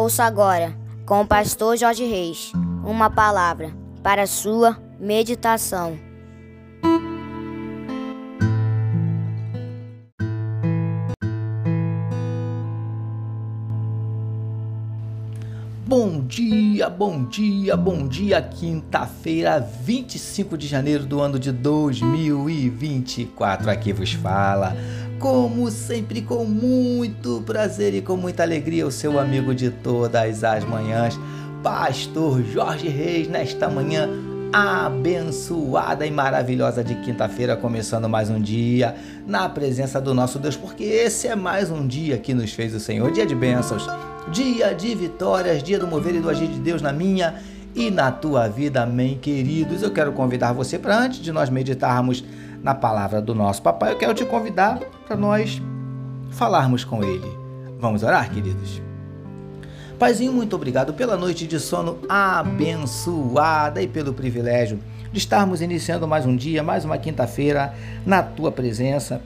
Ouça agora, com o pastor Jorge Reis, uma palavra para sua meditação. Bom dia, bom dia, bom dia, quinta-feira, 25 de janeiro do ano de 2024. Aqui vos fala, como sempre, com muito prazer e com muita alegria, o seu amigo de todas as manhãs, Pastor Jorge Reis, nesta manhã abençoada e maravilhosa de quinta-feira, começando mais um dia na presença do nosso Deus, porque esse é mais um dia que nos fez o Senhor, dia de bênçãos dia de vitórias, dia do mover e do agir de Deus na minha e na tua vida, amém, queridos. Eu quero convidar você para antes de nós meditarmos na palavra do nosso papai, eu quero te convidar para nós falarmos com ele. Vamos orar, queridos? Paizinho, muito obrigado pela noite de sono abençoada e pelo privilégio de estarmos iniciando mais um dia, mais uma quinta-feira na tua presença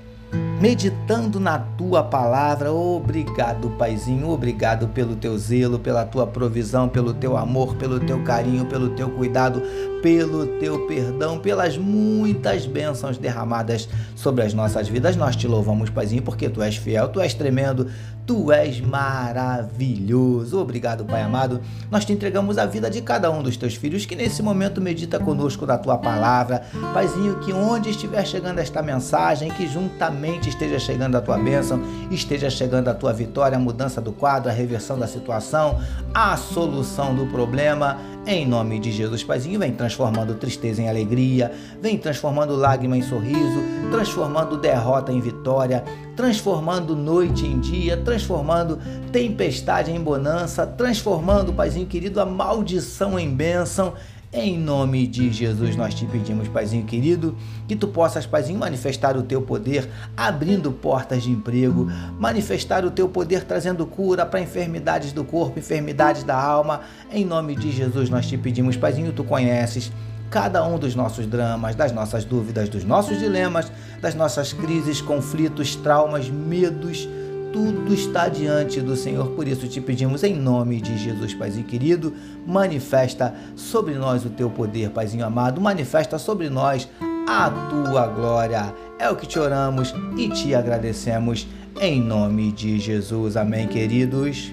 meditando na tua palavra. Obrigado, Paizinho, obrigado pelo teu zelo, pela tua provisão, pelo teu amor, pelo teu carinho, pelo teu cuidado, pelo teu perdão, pelas muitas bênçãos derramadas sobre as nossas vidas. Nós te louvamos, Paizinho, porque tu és fiel, tu és tremendo, Tu és maravilhoso. Obrigado, Pai amado. Nós te entregamos a vida de cada um dos teus filhos que nesse momento medita conosco da tua palavra. Paizinho, que onde estiver chegando esta mensagem, que juntamente esteja chegando a tua bênção, esteja chegando a tua vitória, a mudança do quadro, a reversão da situação, a solução do problema em nome de Jesus, Paizinho, vem transformando tristeza em alegria, vem transformando lágrima em sorriso, transformando derrota em vitória, transformando noite em dia, transformando tempestade em bonança, transformando, Paizinho querido, a maldição em bênção em nome de Jesus, nós te pedimos, Paizinho querido, que tu possas, Paizinho, manifestar o teu poder, abrindo portas de emprego, manifestar o teu poder trazendo cura para enfermidades do corpo, enfermidades da alma. Em nome de Jesus, nós te pedimos, Paizinho, tu conheces cada um dos nossos dramas, das nossas dúvidas, dos nossos dilemas, das nossas crises, conflitos, traumas, medos tudo está diante do Senhor. Por isso te pedimos em nome de Jesus, Paizinho querido, manifesta sobre nós o teu poder, Paizinho amado, manifesta sobre nós a tua glória. É o que te oramos e te agradecemos em nome de Jesus. Amém, queridos.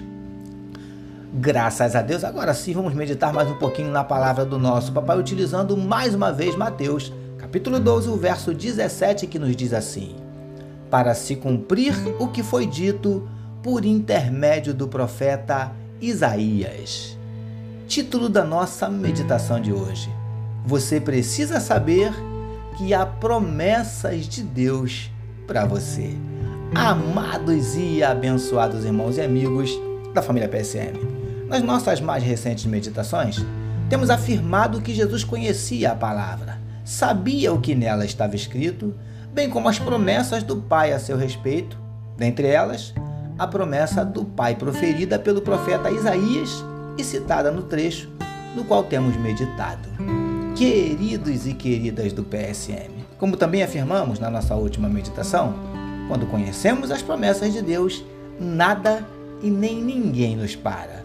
Graças a Deus. Agora sim, vamos meditar mais um pouquinho na palavra do nosso papai, utilizando mais uma vez Mateus, capítulo 12, o verso 17, que nos diz assim: para se cumprir o que foi dito por intermédio do profeta Isaías. Título da nossa meditação de hoje. Você precisa saber que há promessas de Deus para você. Amados e abençoados irmãos e amigos da família PSM, nas nossas mais recentes meditações, temos afirmado que Jesus conhecia a palavra, sabia o que nela estava escrito bem como as promessas do Pai a seu respeito, dentre elas, a promessa do Pai proferida pelo profeta Isaías e citada no trecho no qual temos meditado. Queridos e queridas do PSM, como também afirmamos na nossa última meditação, quando conhecemos as promessas de Deus, nada e nem ninguém nos para,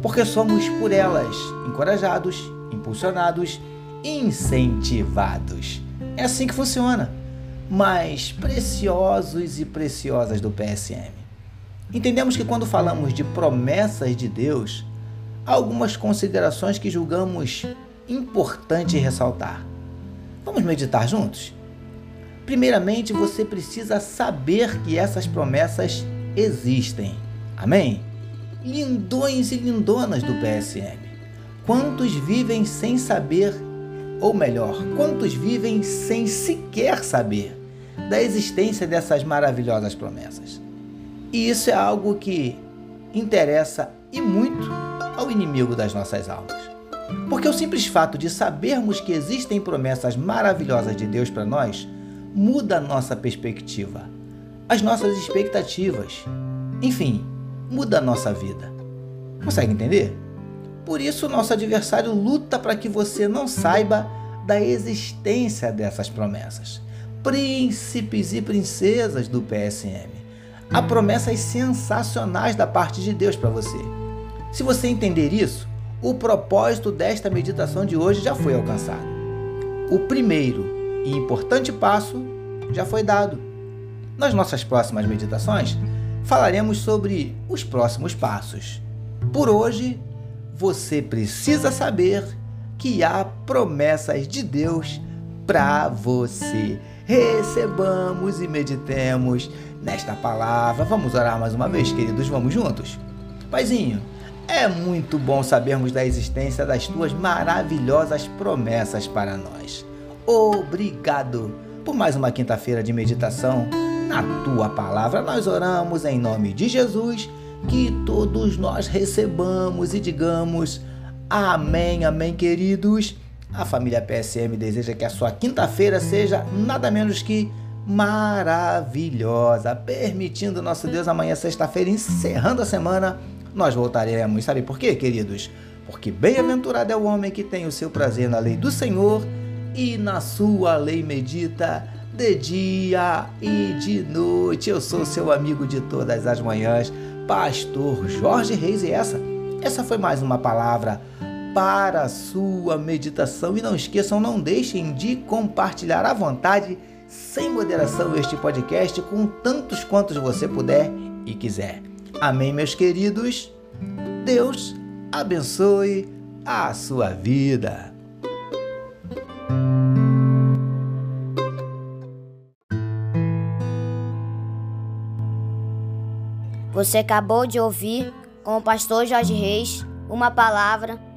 porque somos por elas encorajados, impulsionados, incentivados. É assim que funciona mais preciosos e preciosas do PSM. Entendemos que quando falamos de promessas de Deus, há algumas considerações que julgamos importante ressaltar. Vamos meditar juntos? Primeiramente, você precisa saber que essas promessas existem. Amém? Lindões e lindonas do PSM. Quantos vivem sem saber ou melhor, quantos vivem sem sequer saber da existência dessas maravilhosas promessas? E isso é algo que interessa e muito ao inimigo das nossas almas. Porque o simples fato de sabermos que existem promessas maravilhosas de Deus para nós muda a nossa perspectiva, as nossas expectativas, enfim, muda a nossa vida. Consegue entender? Por isso, nosso adversário luta para que você não saiba da existência dessas promessas. Príncipes e princesas do PSM. Há promessas sensacionais da parte de Deus para você. Se você entender isso, o propósito desta meditação de hoje já foi alcançado. O primeiro e importante passo já foi dado. Nas nossas próximas meditações, falaremos sobre os próximos passos. Por hoje, você precisa saber que há promessas de Deus para você. Recebamos e meditemos nesta palavra. Vamos orar mais uma vez, queridos? Vamos juntos? Paizinho, é muito bom sabermos da existência das tuas maravilhosas promessas para nós. Obrigado por mais uma quinta-feira de meditação na tua palavra. Nós oramos em nome de Jesus, que todos nós recebamos e digamos amém, amém, queridos. A família PSM deseja que a sua quinta-feira seja nada menos que maravilhosa, permitindo nosso Deus amanhã, sexta-feira, encerrando a semana nós voltaremos. Sabe por quê, queridos? Porque bem-aventurado é o homem que tem o seu prazer na lei do Senhor e na sua lei medita de dia e de noite. Eu sou seu amigo de todas as manhãs, pastor Jorge Reis e essa, essa foi mais uma palavra para a sua meditação e não esqueçam, não deixem de compartilhar à vontade, sem moderação este podcast com tantos quantos você puder e quiser. Amém, meus queridos? Deus abençoe a sua vida. Você acabou de ouvir com o pastor Jorge Reis uma palavra